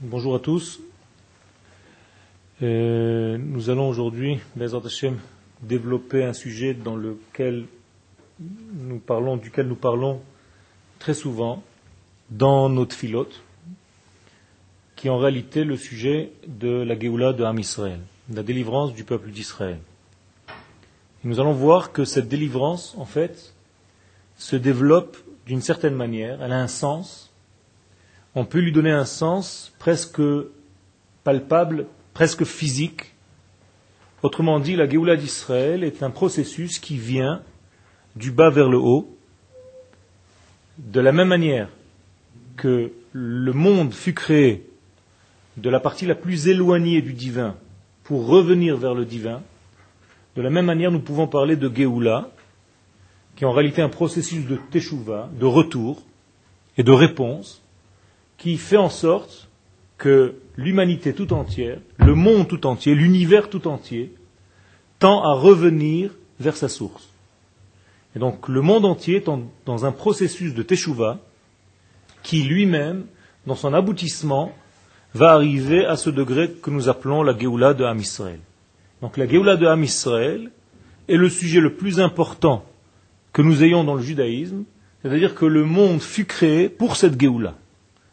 Bonjour à tous. Euh, nous allons aujourd'hui, développer un sujet dans lequel nous parlons, duquel nous parlons très souvent dans notre filote, qui est en réalité le sujet de la Géoula de Ham Israël, la délivrance du peuple d'Israël. Nous allons voir que cette délivrance, en fait, se développe d'une certaine manière, elle a un sens, on peut lui donner un sens presque palpable, presque physique. Autrement dit, la Géoula d'Israël est un processus qui vient du bas vers le haut, de la même manière que le monde fut créé de la partie la plus éloignée du divin pour revenir vers le divin, de la même manière nous pouvons parler de Géoula, qui est en réalité un processus de teshuva, de retour et de réponse, qui fait en sorte que l'humanité tout entière, le monde tout entier, l'univers tout entier, tend à revenir vers sa source. Et donc le monde entier est dans un processus de teshuva qui lui-même, dans son aboutissement, va arriver à ce degré que nous appelons la Géoula de Ham Israël. Donc la Géoula de Ham Israël est le sujet le plus important que nous ayons dans le judaïsme, c'est-à-dire que le monde fut créé pour cette Géoula.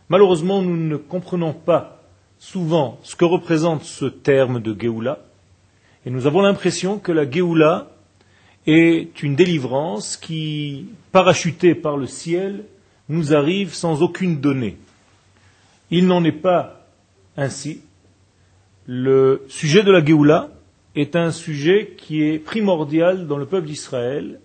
Malheureusement, nous ne comprenons pas souvent ce que représente ce terme de Géoula, et nous avons l'impression que la Géoula est une délivrance qui, parachutée par le ciel, nous arrive sans aucune donnée. Il n'en est pas ainsi. Le sujet de la Géoula est un sujet qui est primordial dans le peuple d'Israël,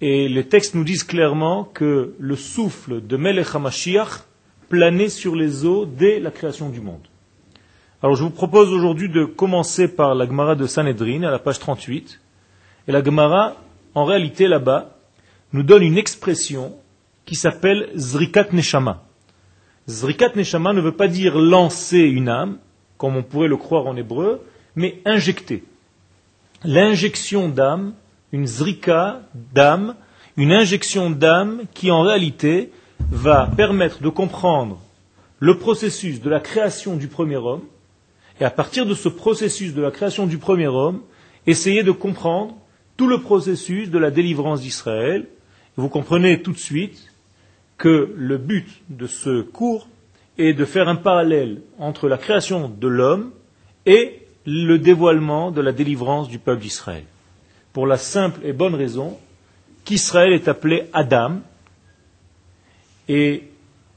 et les textes nous disent clairement que le souffle de Melech HaMashiach planer sur les eaux dès la création du monde. Alors je vous propose aujourd'hui de commencer par la Gemara de Sanhedrin à la page 38. Et la Gemara, en réalité là-bas, nous donne une expression qui s'appelle Zrikat Neshama. Zrikat Neshama ne veut pas dire lancer une âme, comme on pourrait le croire en hébreu, mais injecter. L'injection d'âme, une zrika d'âme, une injection d'âme qui en réalité va permettre de comprendre le processus de la création du premier homme, et à partir de ce processus de la création du premier homme, essayer de comprendre tout le processus de la délivrance d'Israël. Vous comprenez tout de suite que le but de ce cours est de faire un parallèle entre la création de l'homme et le dévoilement de la délivrance du peuple d'Israël. Pour la simple et bonne raison qu'Israël est appelé Adam, et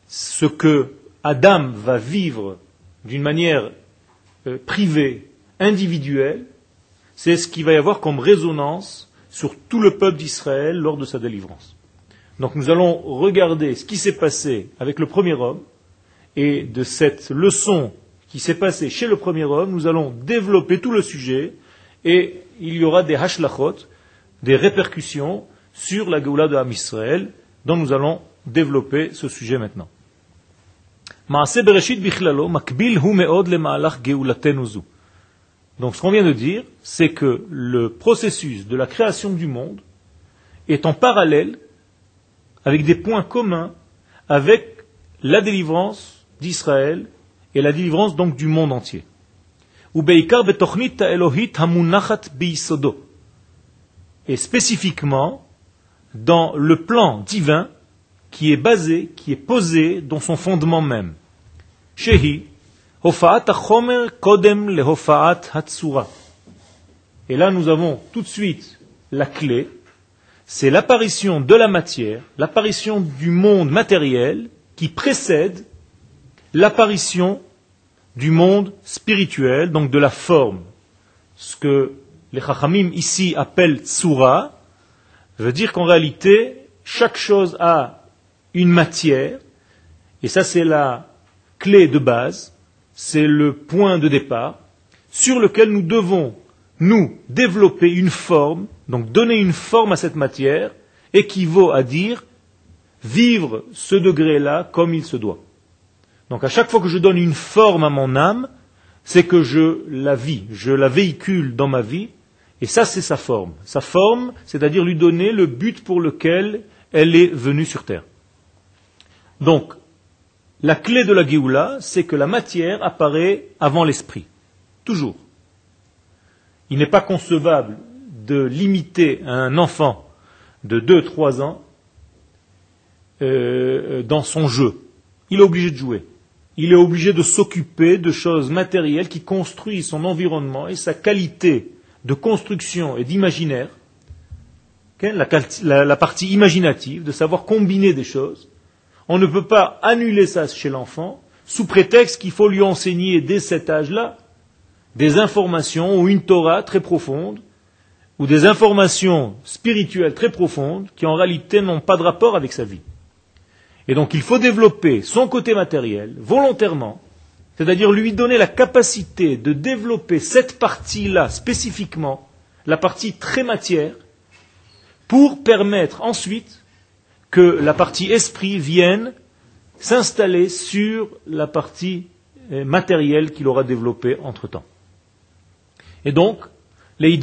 ce que Adam va vivre d'une manière euh, privée, individuelle, c'est ce qu'il va y avoir comme résonance sur tout le peuple d'Israël lors de sa délivrance. Donc nous allons regarder ce qui s'est passé avec le premier homme, et de cette leçon qui s'est passée chez le premier homme, nous allons développer tout le sujet, et il y aura des hashlachot, des répercussions sur la Géoula de dont nous allons développer ce sujet maintenant. Donc ce qu'on vient de dire, c'est que le processus de la création du monde est en parallèle avec des points communs avec la délivrance d'Israël et la délivrance donc du monde entier. Et spécifiquement dans le plan divin qui est basé, qui est posé dans son fondement même. Shehi, Chomer Kodem le Hatsura. Et là, nous avons tout de suite la clé, c'est l'apparition de la matière, l'apparition du monde matériel qui précède l'apparition du monde spirituel, donc de la forme. Ce que les Chachamim ici appellent Tsura, veut dire qu'en réalité, chaque chose a une matière, et ça c'est la clé de base, c'est le point de départ, sur lequel nous devons, nous, développer une forme, donc donner une forme à cette matière, équivaut à dire vivre ce degré-là comme il se doit. Donc à chaque fois que je donne une forme à mon âme, c'est que je la vis, je la véhicule dans ma vie, et ça c'est sa forme. Sa forme, c'est-à-dire lui donner le but pour lequel elle est venue sur Terre. Donc, la clé de la Géoula, c'est que la matière apparaît avant l'esprit. Toujours. Il n'est pas concevable de limiter un enfant de 2-3 ans euh, dans son jeu. Il est obligé de jouer. Il est obligé de s'occuper de choses matérielles qui construisent son environnement et sa qualité de construction et d'imaginaire, la partie imaginative, de savoir combiner des choses. On ne peut pas annuler ça chez l'enfant sous prétexte qu'il faut lui enseigner dès cet âge-là des informations ou une Torah très profonde ou des informations spirituelles très profondes qui en réalité n'ont pas de rapport avec sa vie. Et donc il faut développer son côté matériel volontairement, c'est-à-dire lui donner la capacité de développer cette partie-là spécifiquement, la partie très matière, pour permettre ensuite que la partie esprit vienne s'installer sur la partie euh, matérielle qu'il aura développée entre-temps. Et donc, nous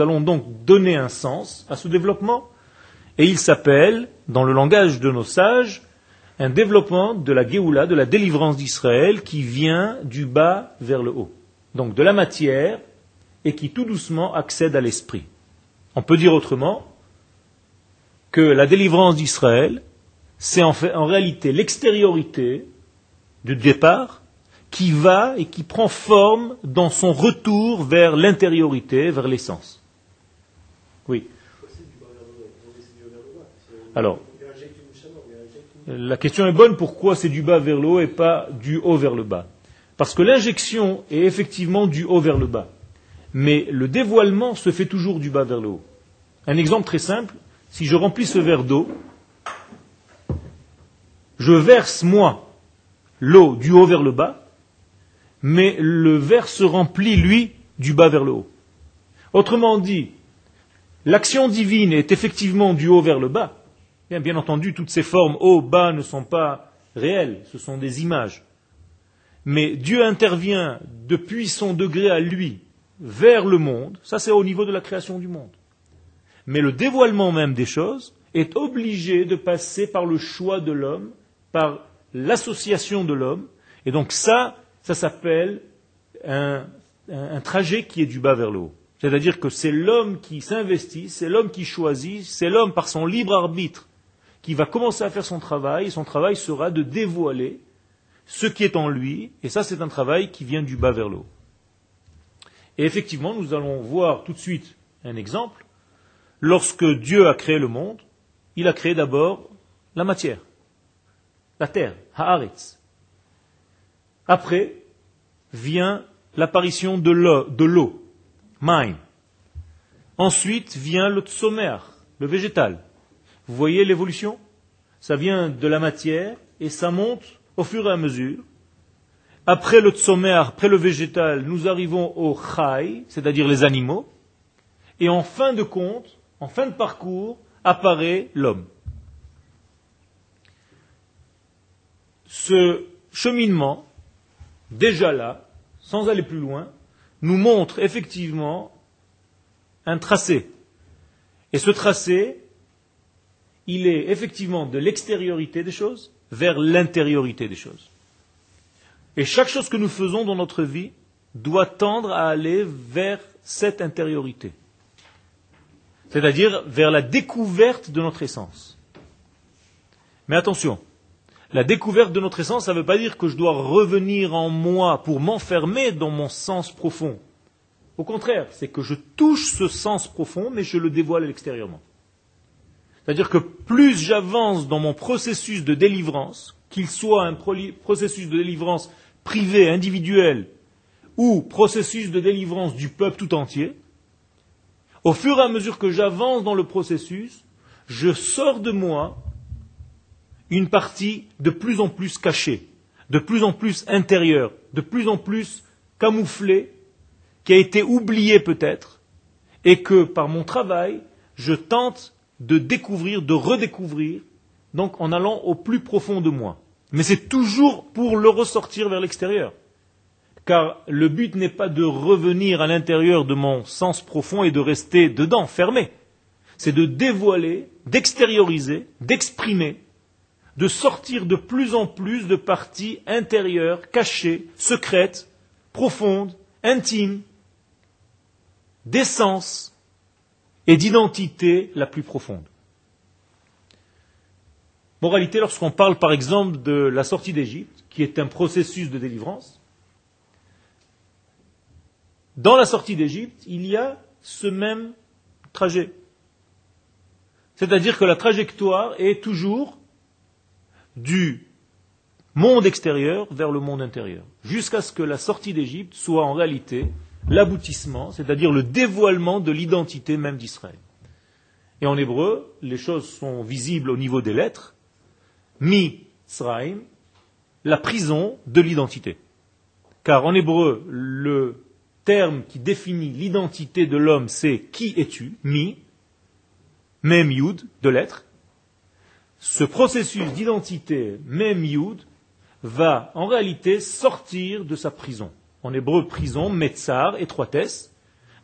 allons donc donner un sens à ce développement, et il s'appelle, dans le langage de nos sages, un développement de la Géoula, de la délivrance d'Israël, qui vient du bas vers le haut. Donc de la matière, et qui tout doucement accède à l'esprit. On peut dire autrement que la délivrance d'Israël, c'est en, en réalité l'extériorité du départ qui va et qui prend forme dans son retour vers l'intériorité, vers l'essence. Oui. Alors, la question est bonne, pourquoi c'est du bas vers le haut et pas du haut vers le bas? Parce que l'injection est effectivement du haut vers le bas, mais le dévoilement se fait toujours du bas vers le haut. Un exemple très simple, si je remplis ce verre d'eau, je verse moi l'eau du haut vers le bas, mais le verre se remplit, lui, du bas vers le haut. Autrement dit, l'action divine est effectivement du haut vers le bas. Bien, entendu, toutes ces formes haut, bas ne sont pas réelles, ce sont des images. Mais Dieu intervient depuis son degré à lui vers le monde, ça c'est au niveau de la création du monde. Mais le dévoilement même des choses est obligé de passer par le choix de l'homme, par l'association de l'homme, et donc ça, ça s'appelle un, trajet qui est du bas vers le haut. C'est-à-dire que c'est l'homme qui s'investit, c'est l'homme qui choisit, c'est l'homme par son libre arbitre qui va commencer à faire son travail, et son travail sera de dévoiler ce qui est en lui, et ça c'est un travail qui vient du bas vers le haut. Et effectivement, nous allons voir tout de suite un exemple. Lorsque Dieu a créé le monde, il a créé d'abord la matière, la terre, Haaretz. Après vient l'apparition de l'eau, mine. Ensuite vient le tsomer, le végétal. Vous voyez l'évolution? Ça vient de la matière et ça monte au fur et à mesure. Après le tsomer, après le végétal, nous arrivons au chai, c'est-à-dire les animaux. Et en fin de compte, en fin de parcours, apparaît l'homme. Ce cheminement déjà là, sans aller plus loin, nous montre effectivement un tracé. Et ce tracé, il est effectivement de l'extériorité des choses vers l'intériorité des choses. Et chaque chose que nous faisons dans notre vie doit tendre à aller vers cette intériorité. C'est-à-dire vers la découverte de notre essence. Mais attention, la découverte de notre essence, ça ne veut pas dire que je dois revenir en moi pour m'enfermer dans mon sens profond. Au contraire, c'est que je touche ce sens profond, mais je le dévoile extérieurement. C'est-à-dire que plus j'avance dans mon processus de délivrance, qu'il soit un processus de délivrance privé, individuel, ou processus de délivrance du peuple tout entier, au fur et à mesure que j'avance dans le processus, je sors de moi une partie de plus en plus cachée, de plus en plus intérieure, de plus en plus camouflée, qui a été oubliée peut-être, et que par mon travail, je tente de découvrir, de redécouvrir, donc en allant au plus profond de moi. Mais c'est toujours pour le ressortir vers l'extérieur. Car le but n'est pas de revenir à l'intérieur de mon sens profond et de rester dedans, fermé. c'est de dévoiler, d'extérioriser, d'exprimer, de sortir de plus en plus de parties intérieures, cachées, secrètes, profondes, intimes, d'essence et d'identité la plus profonde. Moralité, lorsqu'on parle par exemple de la sortie d'Égypte, qui est un processus de délivrance, dans la sortie d'Égypte, il y a ce même trajet. C'est-à-dire que la trajectoire est toujours du monde extérieur vers le monde intérieur, jusqu'à ce que la sortie d'Égypte soit en réalité l'aboutissement, c'est-à-dire le dévoilement de l'identité même d'Israël. Et en hébreu, les choses sont visibles au niveau des lettres. Mi Sraim, la prison de l'identité. Car en hébreu, le terme qui définit l'identité de l'homme, c'est qui es-tu, mi, même yud, de l'être. Ce processus d'identité, même yud, va en réalité sortir de sa prison. En hébreu, prison, metzar, étroitesse.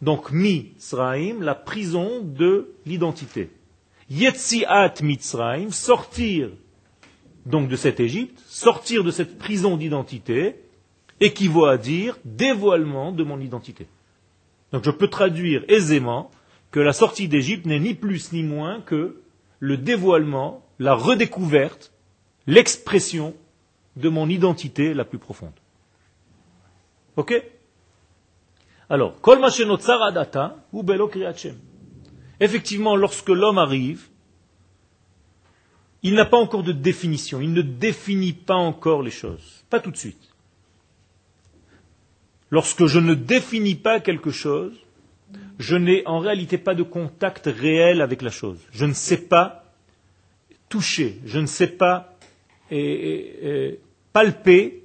Donc, mi, sraim, la prison de l'identité. Yetziat mitzraim, sortir donc de cette Égypte, sortir de cette prison d'identité, équivaut à dire dévoilement de mon identité. Donc je peux traduire aisément que la sortie d'Égypte n'est ni plus ni moins que le dévoilement, la redécouverte, l'expression de mon identité la plus profonde. Ok? Alors, Effectivement, lorsque l'homme arrive, il n'a pas encore de définition, il ne définit pas encore les choses, pas tout de suite. Lorsque je ne définis pas quelque chose, je n'ai en réalité pas de contact réel avec la chose. Je ne sais pas toucher, je ne sais pas palper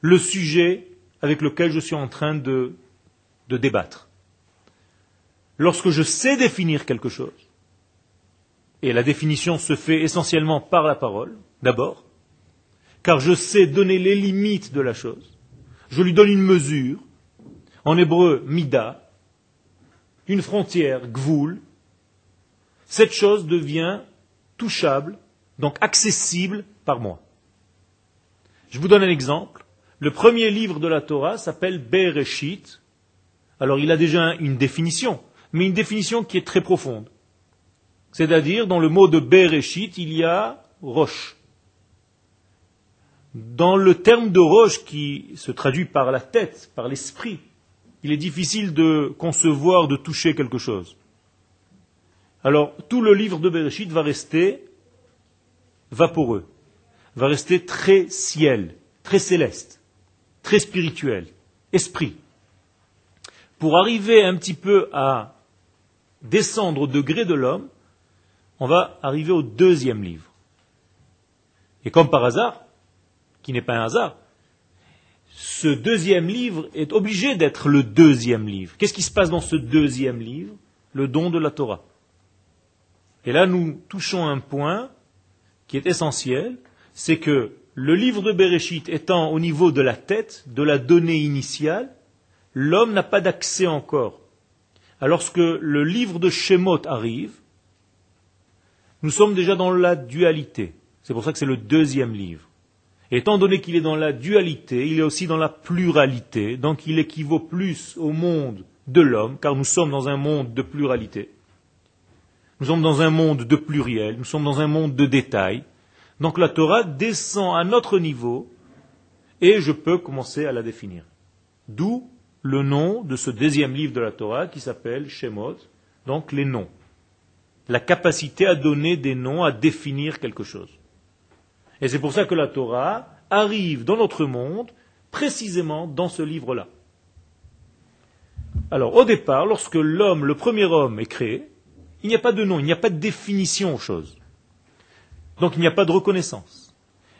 le sujet avec lequel je suis en train de, de débattre. Lorsque je sais définir quelque chose, et la définition se fait essentiellement par la parole, d'abord, car je sais donner les limites de la chose, je lui donne une mesure, en hébreu, mida, une frontière, gvoul, cette chose devient touchable, donc accessible par moi. Je vous donne un exemple. Le premier livre de la Torah s'appelle Bereshit. Alors il a déjà une définition, mais une définition qui est très profonde. C'est-à-dire, dans le mot de Bereshit, il y a roche. Dans le terme de roche qui se traduit par la tête, par l'esprit, il est difficile de concevoir, de toucher quelque chose. Alors, tout le livre de Bereshit va rester vaporeux, va rester très ciel, très céleste, très spirituel, esprit. Pour arriver un petit peu à descendre au degré de l'homme, on va arriver au deuxième livre. Et comme par hasard, qui n'est pas un hasard, ce deuxième livre est obligé d'être le deuxième livre. Qu'est-ce qui se passe dans ce deuxième livre? Le don de la Torah. Et là, nous touchons un point qui est essentiel, c'est que le livre de Bereshit étant au niveau de la tête, de la donnée initiale, l'homme n'a pas d'accès encore. Alors que le livre de Shemot arrive, nous sommes déjà dans la dualité. C'est pour ça que c'est le deuxième livre. Et étant donné qu'il est dans la dualité, il est aussi dans la pluralité, donc il équivaut plus au monde de l'homme, car nous sommes dans un monde de pluralité. Nous sommes dans un monde de pluriel, nous sommes dans un monde de détails. Donc la Torah descend à notre niveau et je peux commencer à la définir. D'où le nom de ce deuxième livre de la Torah qui s'appelle Shemot, donc les noms la capacité à donner des noms, à définir quelque chose. Et c'est pour ça que la Torah arrive dans notre monde précisément dans ce livre-là. Alors au départ, lorsque l'homme, le premier homme est créé, il n'y a pas de nom, il n'y a pas de définition aux choses. Donc il n'y a pas de reconnaissance.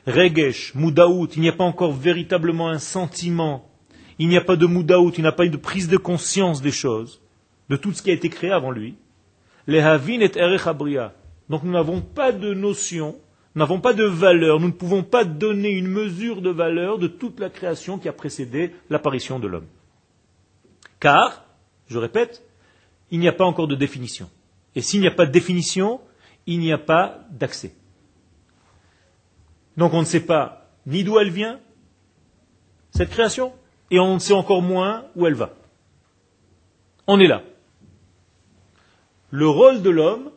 Regesh, Moudaout, il n'y a pas encore véritablement un sentiment. Il n'y a pas de Moudaout, il n'y a pas eu de prise de conscience des choses, de tout ce qui a été créé avant lui. Donc nous n'avons pas de notion, nous n'avons pas de valeur, nous ne pouvons pas donner une mesure de valeur de toute la création qui a précédé l'apparition de l'homme. Car, je répète, il n'y a pas encore de définition. Et s'il n'y a pas de définition, il n'y a pas d'accès. Donc on ne sait pas ni d'où elle vient, cette création, et on ne sait encore moins où elle va. On est là. Le rôle de l'homme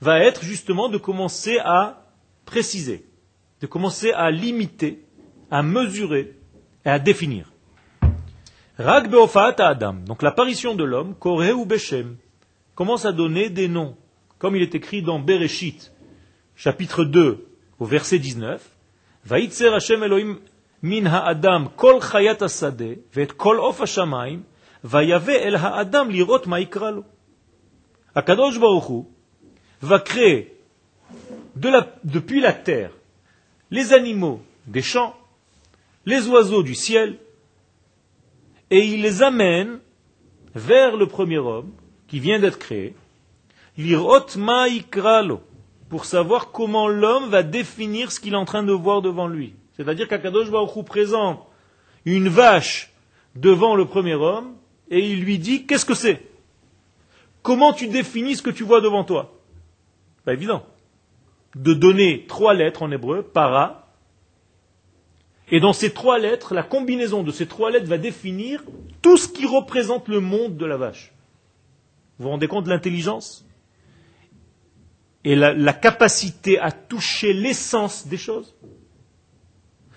va être justement de commencer à préciser, de commencer à limiter, à mesurer et à définir. Rag Adam, donc l'apparition de l'homme, Koré ou Beshem, commence à donner des noms, comme il est écrit dans Bereshit, chapitre 2, au verset 19. Vaitzer Hashem Elohim min ha'adam kol chayat asade, ve'et kol of hashamayim, vayave el ha'adam lirot ma'ikra lo. Akadosh Baruch va créer depuis la terre les animaux des champs, les oiseaux du ciel, et il les amène vers le premier homme qui vient d'être créé, l'irot ma'ikralo, pour savoir comment l'homme va définir ce qu'il est en train de voir devant lui. C'est-à-dire qu'Akadosh Baruch présente une vache devant le premier homme et il lui dit qu'est-ce que c'est? Comment tu définis ce que tu vois devant toi? Pas évident. De donner trois lettres en hébreu, para, et dans ces trois lettres, la combinaison de ces trois lettres va définir tout ce qui représente le monde de la vache. Vous vous rendez compte de l'intelligence? Et la, capacité à toucher l'essence des choses?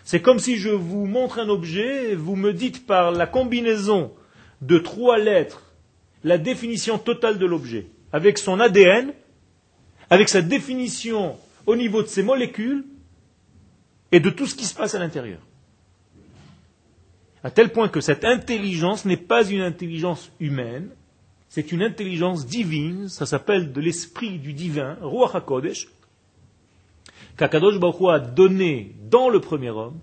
C'est comme si je vous montre un objet et vous me dites par la combinaison de trois lettres la définition totale de l'objet, avec son ADN, avec sa définition au niveau de ses molécules, et de tout ce qui se passe à l'intérieur. À tel point que cette intelligence n'est pas une intelligence humaine, c'est une intelligence divine, ça s'appelle de l'esprit du divin, Ruach HaKodesh, qu'Akadosh Baruch a donné dans le premier homme,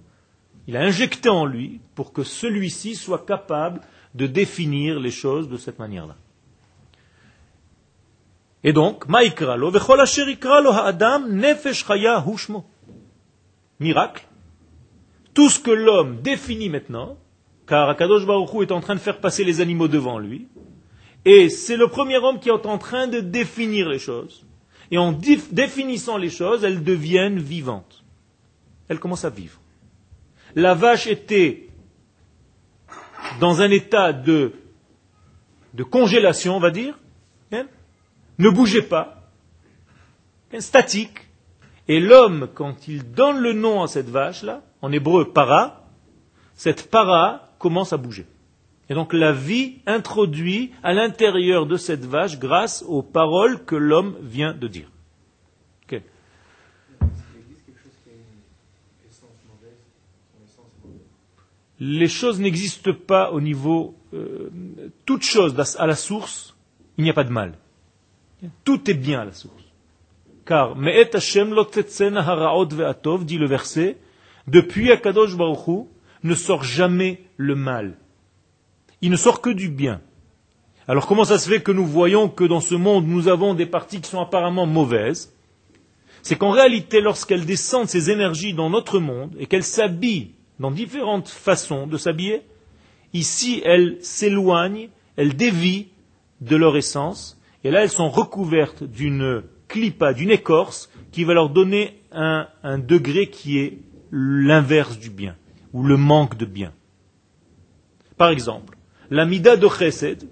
il a injecté en lui pour que celui-ci soit capable de définir les choses de cette manière-là. Et donc, miracle, tout ce que l'homme définit maintenant, car Akadosh Baruch est en train de faire passer les animaux devant lui, et c'est le premier homme qui est en train de définir les choses. Et en définissant les choses, elles deviennent vivantes. Elles commencent à vivre. La vache était dans un état de, congélation, on va dire, hein, ne bougeait pas, hein, statique, et l'homme, quand il donne le nom à cette vache-là, en hébreu para, cette para commence à bouger. Et donc la vie introduit à l'intérieur de cette vache grâce aux paroles que l'homme vient de dire. Les choses n'existent pas au niveau... Euh, toute chose à la source, il n'y a pas de mal. Tout est bien à la source. Car, Me'et Hashem ve'atov, dit le verset, depuis Akadosh Baruch ne sort jamais le mal. Il ne sort que du bien. Alors comment ça se fait que nous voyons que dans ce monde nous avons des parties qui sont apparemment mauvaises? C'est qu'en réalité, lorsqu'elles descendent ces énergies dans notre monde et qu'elles s'habillent dans différentes façons de s'habiller, ici elles s'éloignent, elles dévient de leur essence, et là elles sont recouvertes d'une clipa, d'une écorce, qui va leur donner un, un degré qui est l'inverse du bien, ou le manque de bien. Par exemple, la mida de chesed,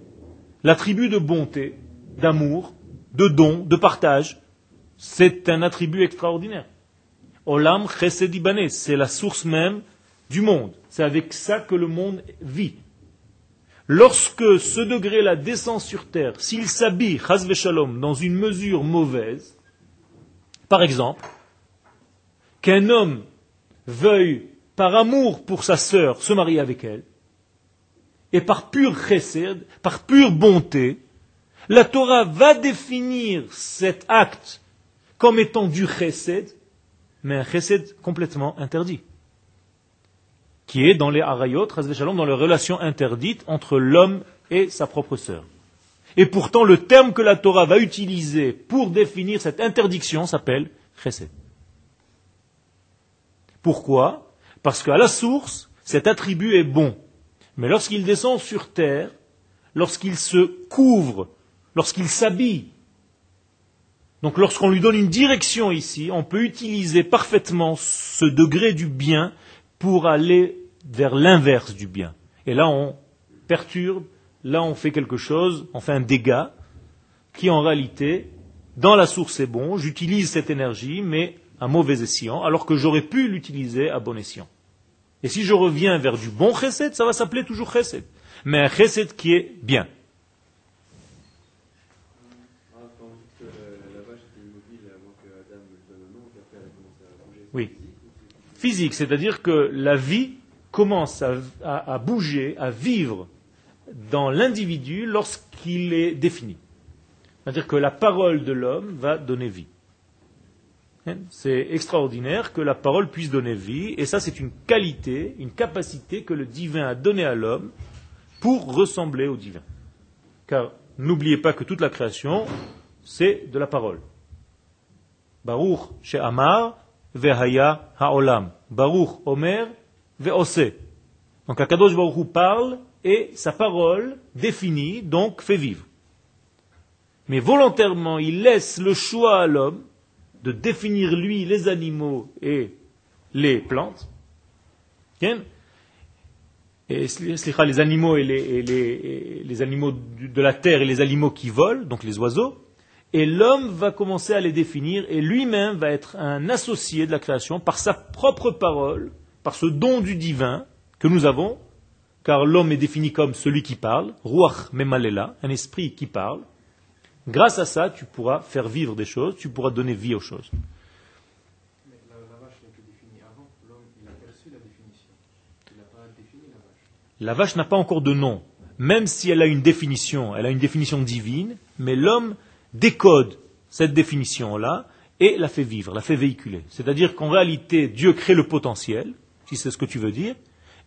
l'attribut de bonté, d'amour, de don, de partage, c'est un attribut extraordinaire. Olam chesed ibanez, c'est la source même du monde. C'est avec ça que le monde vit. Lorsque ce degré-là descend sur terre, s'il s'habille, shalom, dans une mesure mauvaise, par exemple, qu'un homme veuille, par amour pour sa sœur, se marier avec elle, et par pur chesed, par pure bonté, la Torah va définir cet acte comme étant du chesed, mais un chesed complètement interdit qui est dans les harayot, dans les relations interdites entre l'homme et sa propre sœur. Et pourtant, le terme que la Torah va utiliser pour définir cette interdiction s'appelle chesed. Pourquoi? Parce qu'à la source, cet attribut est bon. Mais lorsqu'il descend sur terre, lorsqu'il se couvre, lorsqu'il s'habille Donc lorsqu'on lui donne une direction ici, on peut utiliser parfaitement ce degré du bien pour aller vers l'inverse du bien. Et là, on perturbe, là, on fait quelque chose, on fait un dégât qui en réalité, dans la source est bon, j'utilise cette énergie, mais à mauvais escient, alors que j'aurais pu l'utiliser à bon escient. Et si je reviens vers du bon chesed, ça va s'appeler toujours chesed. Mais un chesed qui est bien. Oui. Physique, c'est-à-dire que la vie commence à, bouger, à vivre dans l'individu lorsqu'il est défini. C'est-à-dire que la parole de l'homme va donner vie. Hein? C'est extraordinaire que la parole puisse donner vie, et ça c'est une qualité, une capacité que le divin a donnée à l'homme pour ressembler au divin. Car n'oubliez pas que toute la création, c'est de la parole. Baruch chez Amar, Vehaya Haolam. Baruch Omer Donc Akadosh Baruch parle et sa parole définit, donc fait vivre. Mais volontairement, il laisse le choix à l'homme de définir lui les animaux et les plantes. Et, les animaux et, les, les animaux de la terre et les animaux qui volent, donc les oiseaux, et l'homme va commencer à les définir, et lui-même va être un associé de la création par sa propre parole, par ce don du divin que nous avons, car l'homme est défini comme celui qui parle, Ruach Memalela, un esprit qui parle. Grâce à ça, tu pourras faire vivre des choses, tu pourras donner vie aux choses. Mais la, vache n'a définie avant, l'homme il a perçu la définition. Il n'a pas défini la vache. La vache n'a pas encore de nom, même si elle a une définition, elle a une définition divine, mais l'homme décode cette définition-là et la fait vivre, la fait véhiculer. C'est-à-dire qu'en réalité, Dieu crée le potentiel, si c'est ce que tu veux dire,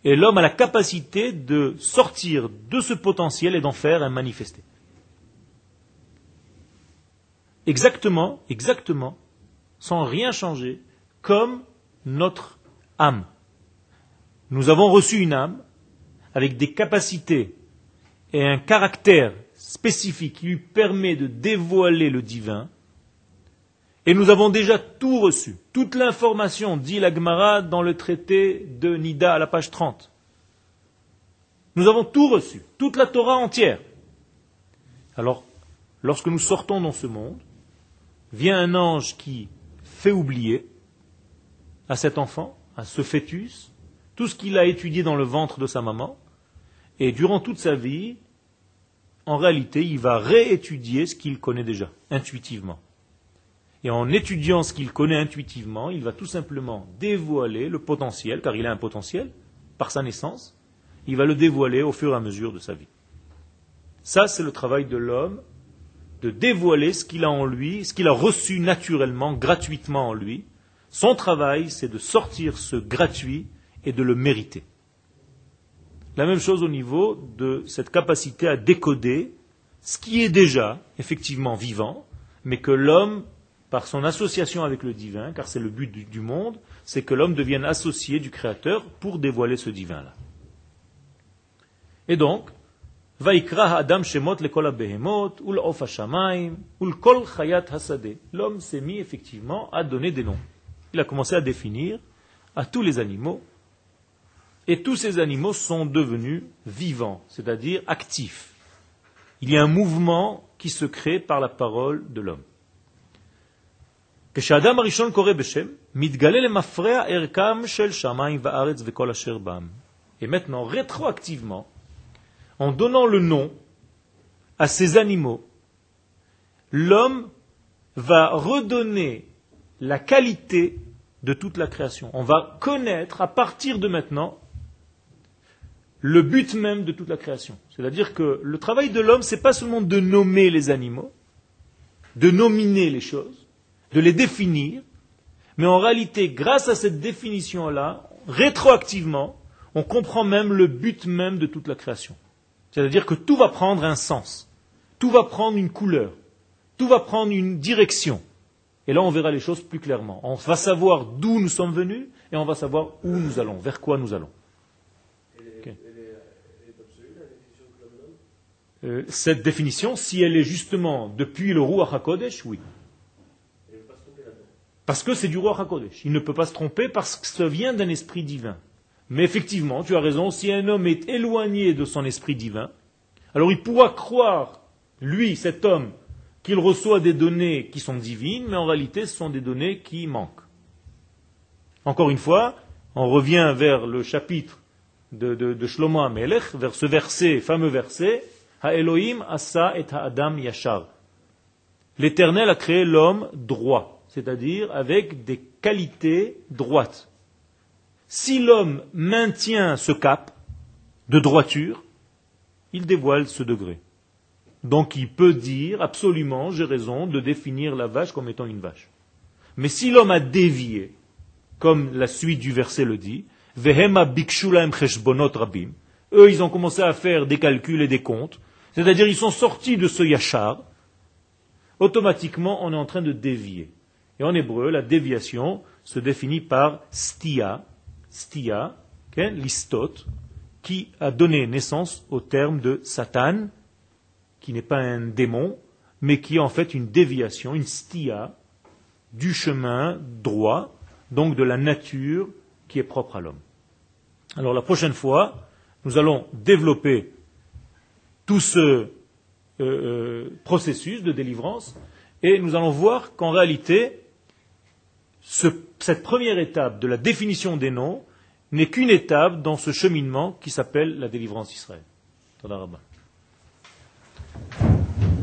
et l'homme a la capacité de sortir de ce potentiel et d'en faire un manifesté. Exactement, exactement, sans rien changer, comme notre âme. Nous avons reçu une âme avec des capacités et un caractère spécifique qui lui permet de dévoiler le divin. Et nous avons déjà tout reçu, toute l'information, dit l'Agmara dans le traité de Nida à la page 30. Nous avons tout reçu, toute la Torah entière. Alors, lorsque nous sortons dans ce monde, vient un ange qui fait oublier à cet enfant, à ce fœtus, tout ce qu'il a étudié dans le ventre de sa maman, et durant toute sa vie, en réalité, il va réétudier ce qu'il connaît déjà, intuitivement. Et en étudiant ce qu'il connaît intuitivement, il va tout simplement dévoiler le potentiel, car il a un potentiel, par sa naissance, il va le dévoiler au fur et à mesure de sa vie. Ça, c'est le travail de l'homme, de dévoiler ce qu'il a en lui, ce qu'il a reçu naturellement, gratuitement en lui. Son travail, c'est de sortir ce gratuit et de le mériter. La même chose au niveau de cette capacité à décoder ce qui est déjà effectivement vivant, mais que l'homme, par son association avec le divin, car c'est le but du, monde, c'est que l'homme devienne associé du Créateur pour dévoiler ce divin-là. Et donc, L'homme s'est mis effectivement à donner des noms. Il a commencé à définir à tous les animaux et tous ces animaux sont devenus vivants, c'est-à-dire actifs. Il y a un mouvement qui se crée par la parole de l'homme. Et maintenant, rétroactivement, en donnant le nom à ces animaux, l'homme va redonner la qualité de toute la création. On va connaître à partir de maintenant le but même de toute la création. C'est-à-dire que le travail de l'homme, ce n'est pas seulement de nommer les animaux, de nominer les choses, de les définir, mais en réalité, grâce à cette définition-là, rétroactivement, on comprend même le but même de toute la création. C'est-à-dire que tout va prendre un sens, tout va prendre une couleur, tout va prendre une direction. Et là, on verra les choses plus clairement. On va savoir d'où nous sommes venus et on va savoir où nous allons, vers quoi nous allons. Euh, cette définition, si elle est justement depuis le Ruach HaKodesh, oui. Parce que c'est du roi HaKodesh. Il ne peut pas se tromper parce que ça vient d'un esprit divin. Mais effectivement, tu as raison, si un homme est éloigné de son esprit divin, alors il pourra croire, lui, cet homme, qu'il reçoit des données qui sont divines, mais en réalité ce sont des données qui manquent. Encore une fois, on revient vers le chapitre de, de, Shlomo Amelech, vers ce verset, fameux verset, Ha Elohim asa et Adam yashar. L'Éternel a créé l'homme droit, c'est-à-dire avec des qualités droites. Si l'homme maintient ce cap de droiture, il dévoile ce degré. Donc il peut dire absolument, j'ai raison, de définir la vache comme étant une vache. Mais si l'homme a dévié, comme la suite du verset le dit, eux ils ont commencé à faire des calculs et des comptes, c'est-à-dire ils sont sortis de ce yachar, automatiquement on est en train de dévier. Et en hébreu, la déviation se définit par stia, stia, listot, qui a donné naissance au terme de Satan, qui n'est pas un démon, mais qui est en fait une déviation, une stia, du chemin droit, donc de la nature qui est propre à l'homme. Alors la prochaine fois, nous allons développer tout ce euh, euh, processus de délivrance et nous allons voir qu'en réalité, cette première étape de la définition des noms n'est qu'une étape dans ce cheminement qui s'appelle la délivrance d'Israël.